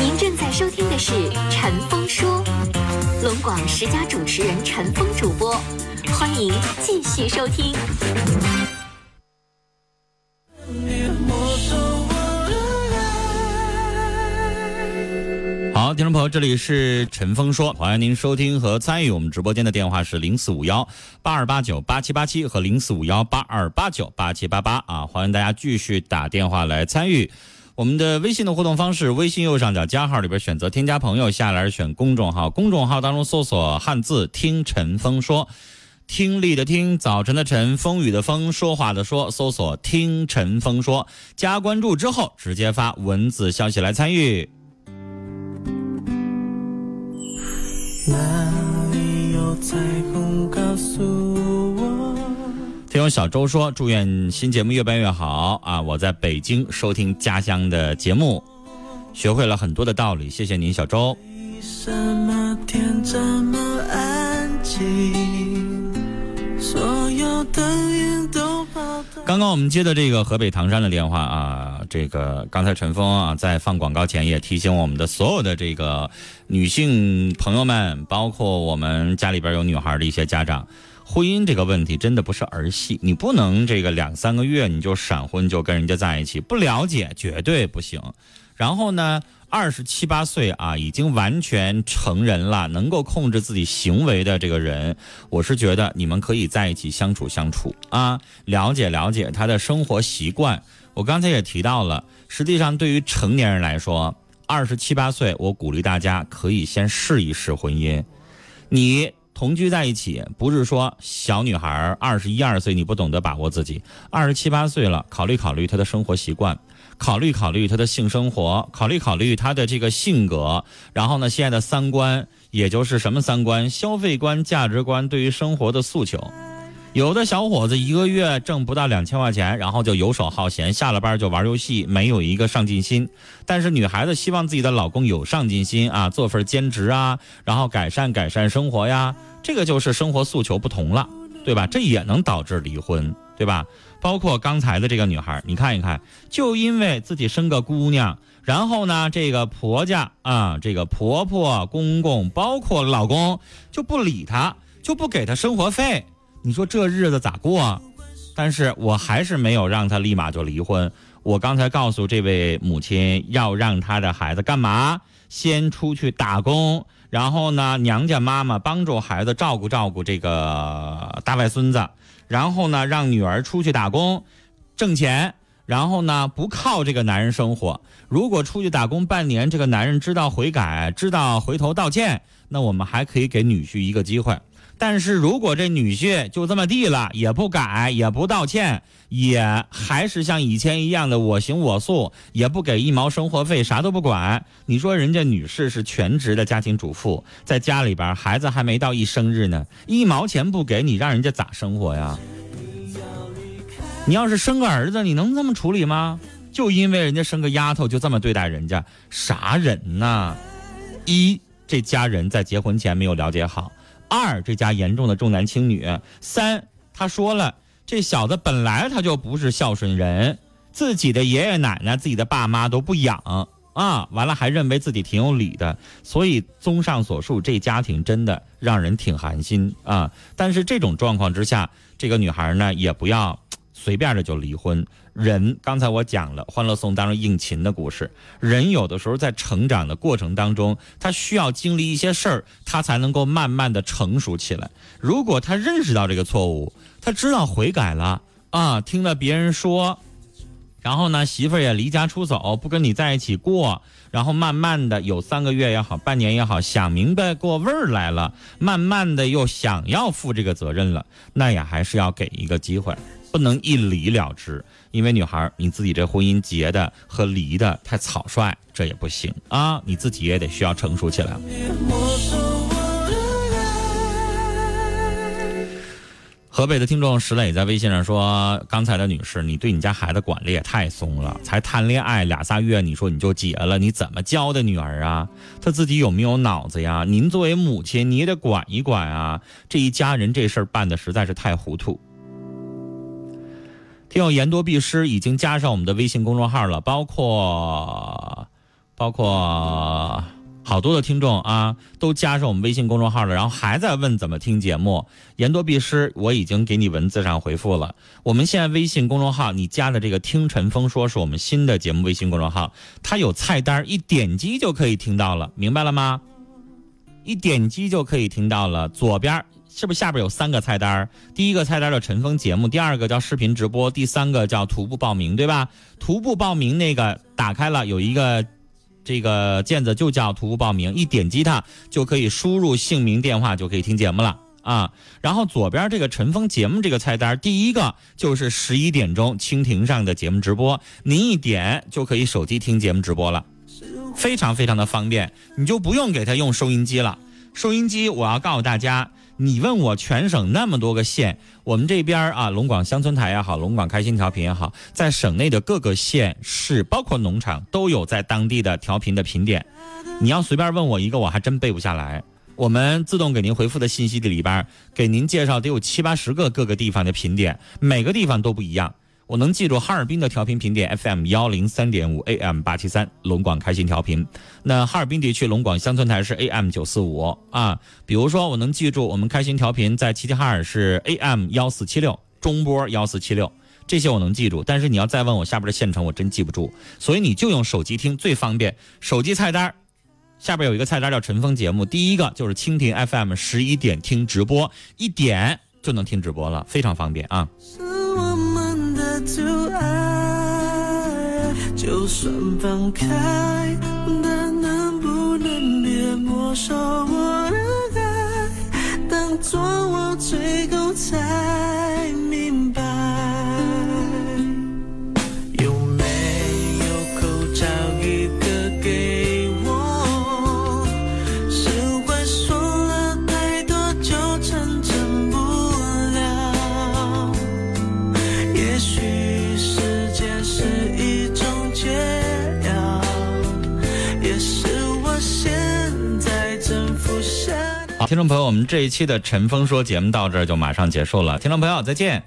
您正在收听的是陈峰说，龙广十佳主持人陈峰主播，欢迎继续收听。好，听众朋友，这里是陈峰说，欢迎您收听和参与我们直播间的电话是零四五幺八二八九八七八七和零四五幺八二八九八七八八啊，欢迎大家继续打电话来参与我们的微信的互动方式。微信右上角加号里边选择添加朋友，下来选公众号，公众号当中搜索汉字听陈峰说，听力的听，早晨的晨，风雨的风，说话的说，搜索听陈峰说，加关注之后直接发文字消息来参与。哪里有彩虹告诉我？听小周说：“祝愿新节目越办越好啊！我在北京收听家乡的节目，学会了很多的道理。谢谢您，小周。”？刚刚我们接的这个河北唐山的电话啊，这个刚才陈峰啊在放广告前也提醒我们的所有的这个女性朋友们，包括我们家里边有女孩的一些家长，婚姻这个问题真的不是儿戏，你不能这个两三个月你就闪婚就跟人家在一起，不了解绝对不行。然后呢？二十七八岁啊，已经完全成人了，能够控制自己行为的这个人，我是觉得你们可以在一起相处相处啊，了解了解他的生活习惯。我刚才也提到了，实际上对于成年人来说，二十七八岁，我鼓励大家可以先试一试婚姻。你同居在一起，不是说小女孩二十一二岁你不懂得把握自己，二十七八岁了，考虑考虑她的生活习惯。考虑考虑她的性生活，考虑考虑她的这个性格，然后呢，现在的三观，也就是什么三观？消费观、价值观，对于生活的诉求。有的小伙子一个月挣不到两千块钱，然后就游手好闲，下了班就玩游戏，没有一个上进心。但是女孩子希望自己的老公有上进心啊，做份兼职啊，然后改善改善生活呀，这个就是生活诉求不同了，对吧？这也能导致离婚，对吧？包括刚才的这个女孩，你看一看，就因为自己生个姑娘，然后呢，这个婆家啊，这个婆婆、公公，包括老公，就不理她，就不给她生活费，你说这日子咋过？但是我还是没有让他立马就离婚。我刚才告诉这位母亲，要让她的孩子干嘛？先出去打工，然后呢，娘家妈妈帮助孩子照顾照顾这个大外孙子。然后呢，让女儿出去打工，挣钱。然后呢，不靠这个男人生活。如果出去打工半年，这个男人知道悔改，知道回头道歉，那我们还可以给女婿一个机会。但是如果这女婿就这么地了，也不改，也不道歉，也还是像以前一样的我行我素，也不给一毛生活费，啥都不管。你说人家女士是全职的家庭主妇，在家里边孩子还没到一生日呢，一毛钱不给你，让人家咋生活呀？你要是生个儿子，你能这么处理吗？就因为人家生个丫头就这么对待人家，啥人呐？一这家人在结婚前没有了解好。二，这家严重的重男轻女。三，他说了，这小子本来他就不是孝顺人，自己的爷爷奶奶、自己的爸妈都不养啊，完了还认为自己挺有理的。所以，综上所述，这家庭真的让人挺寒心啊。但是这种状况之下，这个女孩呢，也不要随便的就离婚。人，刚才我讲了《欢乐颂》当中应勤的故事。人有的时候在成长的过程当中，他需要经历一些事儿，他才能够慢慢的成熟起来。如果他认识到这个错误，他知道悔改了啊，听了别人说，然后呢，媳妇儿也离家出走，不跟你在一起过。然后慢慢的有三个月也好，半年也好，想明白过味儿来了，慢慢的又想要负这个责任了，那也还是要给一个机会，不能一离了之。因为女孩你自己这婚姻结的和离的太草率，这也不行啊，你自己也得需要成熟起来。河北的听众石磊在微信上说：“刚才的女士，你对你家孩子管的也太松了，才谈恋爱俩仨月，你说你就结了，你怎么教的女儿啊？她自己有没有脑子呀？您作为母亲，你也得管一管啊！这一家人这事儿办的实在是太糊涂。”听友言多必失已经加上我们的微信公众号了，包括包括。好多的听众啊，都加上我们微信公众号了，然后还在问怎么听节目。言多必失，我已经给你文字上回复了。我们现在微信公众号你加的这个“听陈峰说”是我们新的节目微信公众号，它有菜单，一点击就可以听到了，明白了吗？一点击就可以听到了。左边是不是下边有三个菜单？第一个菜单叫陈峰节目，第二个叫视频直播，第三个叫徒步报名，对吧？徒步报名那个打开了，有一个。这个键子就叫徒步报名，一点击它就可以输入姓名、电话，就可以听节目了啊。然后左边这个陈峰节目这个菜单，第一个就是十一点钟蜻蜓上的节目直播，您一点就可以手机听节目直播了，非常非常的方便，你就不用给他用收音机了。收音机，我要告诉大家。你问我全省那么多个县，我们这边啊，龙广乡村台也好，龙广开心调频也好，在省内的各个县市，包括农场，都有在当地的调频的频点。你要随便问我一个，我还真背不下来。我们自动给您回复的信息的里边，给您介绍得有七八十个各个地方的频点，每个地方都不一样。我能记住哈尔滨的调频频点 FM 幺零三点五 AM 八七三龙广开心调频，那哈尔滨地区龙广乡村台是 AM 九四五啊。比如说我能记住我们开心调频在齐齐哈尔是 AM 幺四七六中波幺四七六，这些我能记住。但是你要再问我下边的县城，我真记不住。所以你就用手机听最方便，手机菜单下边有一个菜单叫陈峰节目，第一个就是蜻蜓 FM 十一点听直播，一点就能听直播了，非常方便啊。To 爱，就算放开，但能不能别没收我的爱，当作我最后才明白。听众朋友，我们这一期的《陈峰说》节目到这儿就马上结束了。听众朋友，再见。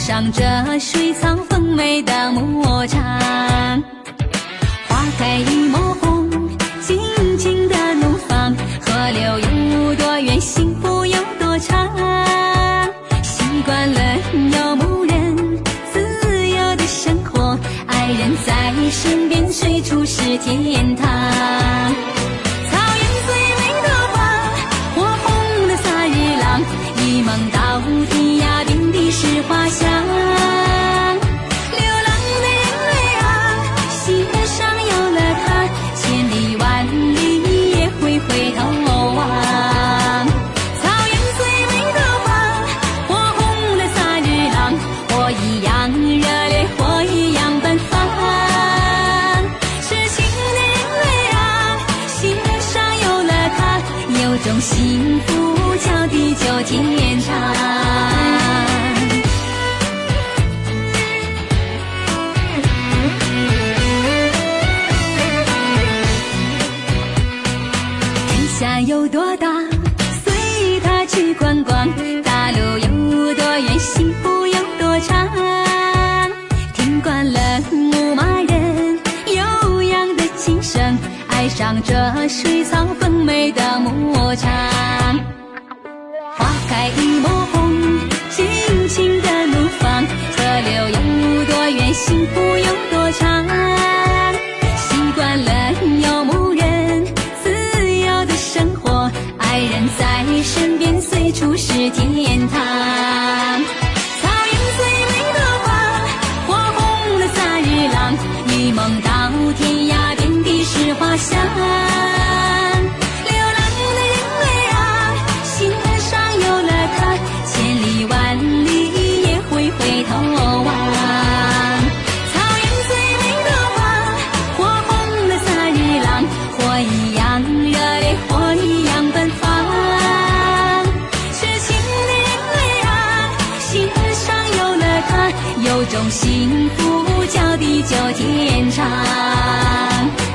上这水草丰美的牧场花开一抹红尽情的怒放河流有多远幸福有多长。习惯了游牧人自由的生活爱人在身边随处是天堂。情。在身边随处是天。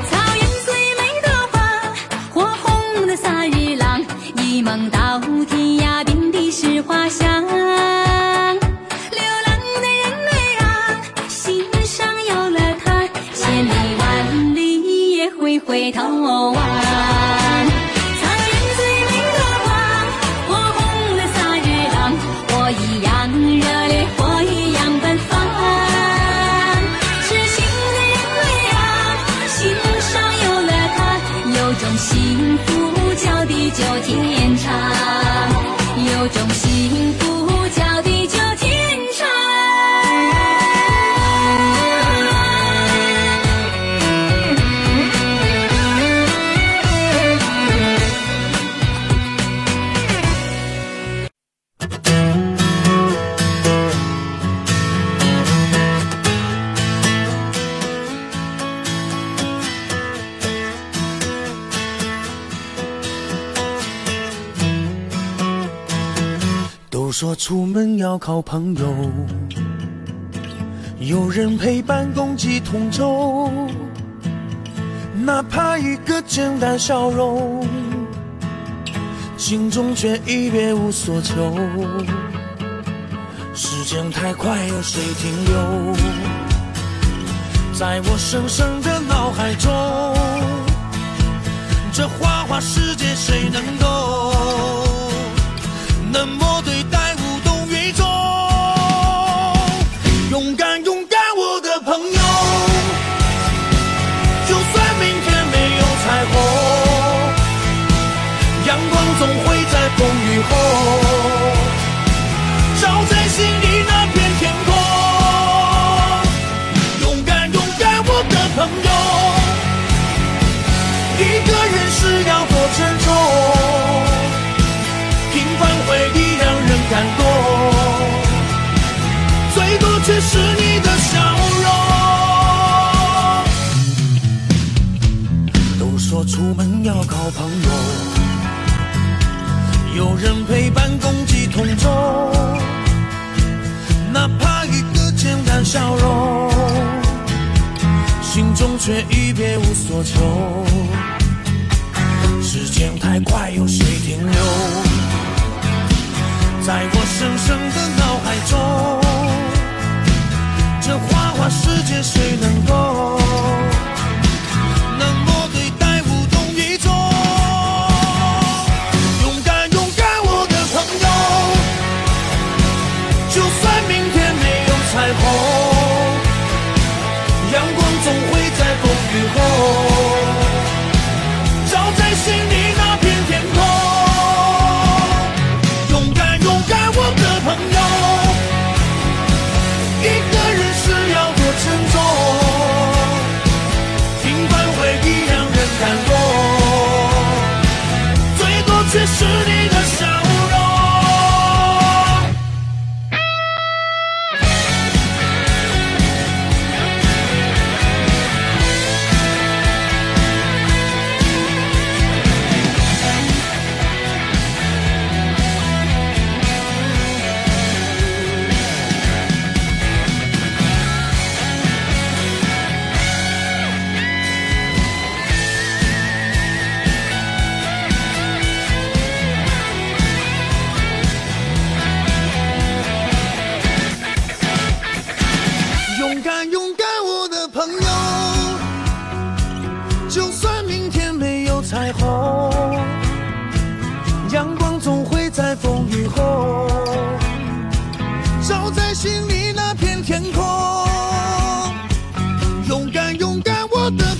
草原最美的花，火红的萨日朗，一梦到天涯，遍地是花香。流浪的人儿啊，心上有了他，千里万里也会回头望。就停。说出门要靠朋友。有人陪伴共济同舟哪怕一个简单笑容心中却已别无所求。时间太快有谁停留？在我深深的脑海中这花花世界谁能够？能么我们要靠朋友。有人陪伴共济同舟哪怕一个简单笑容心中却已别无所求。时间太快有谁停留？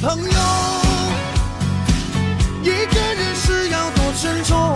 朋友一个人时要多珍重？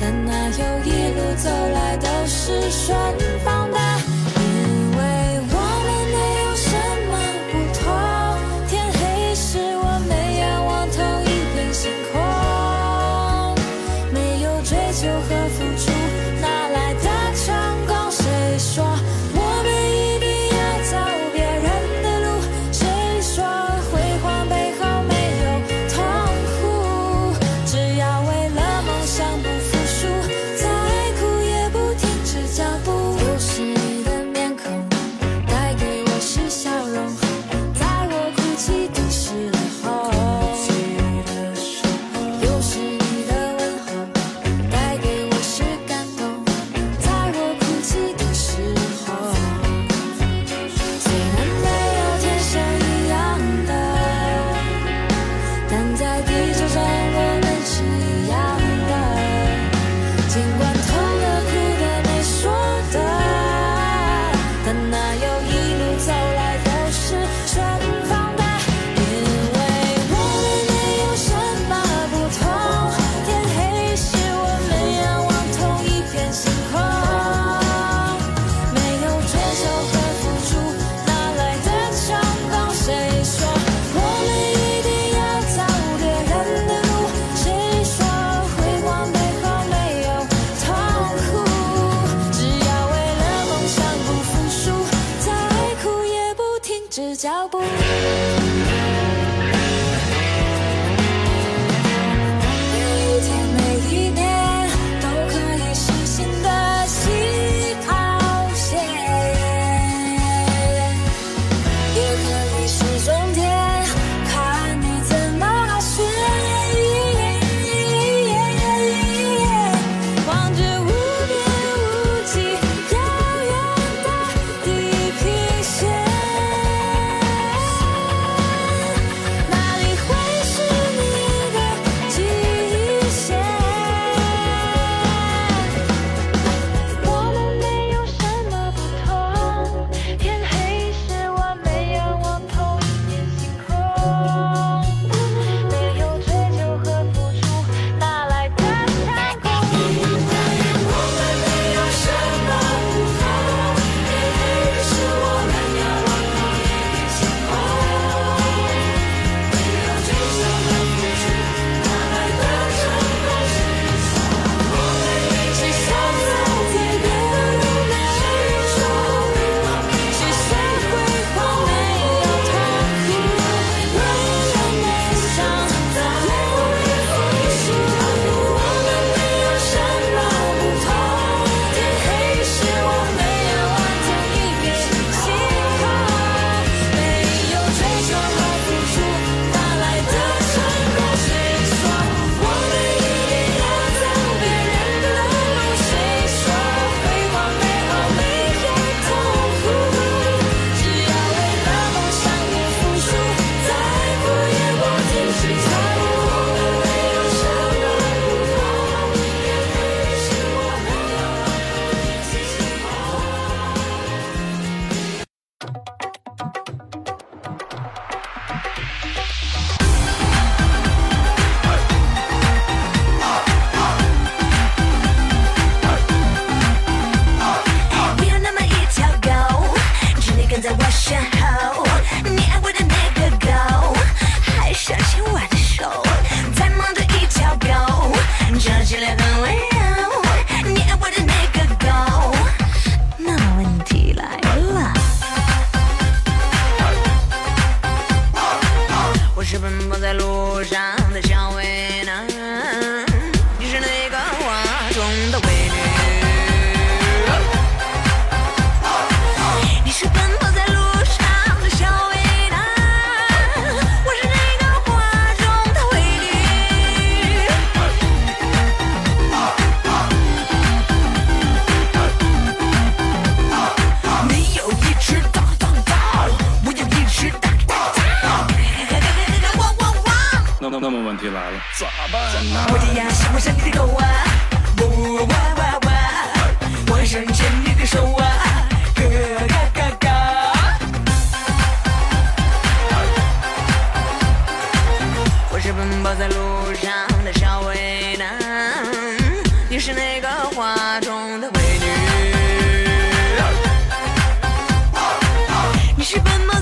但哪有一路走来都是顺风是脚步。奔跑在路上的小伟男你是那个画中的美女？你是奔跑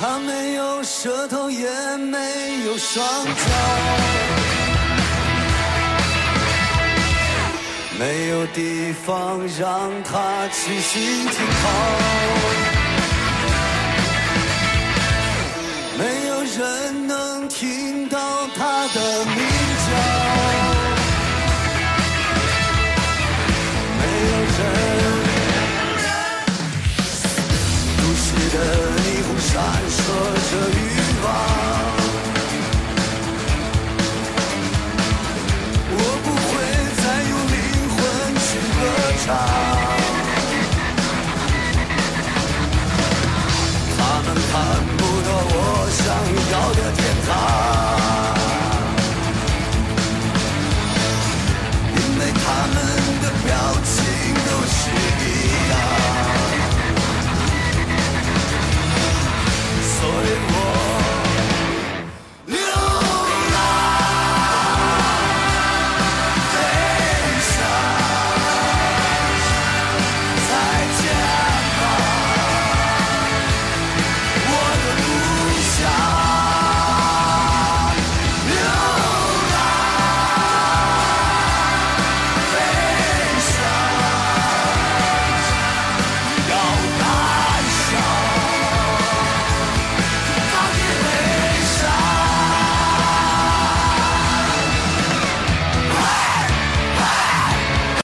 他没有舌头，也没有双脚，没有地方让他栖息停靠，没有人能听到他的鸣叫，没有人，都市的霓虹闪。和着欲望，我不会再用灵魂去歌唱。他们看不到我想要的天堂。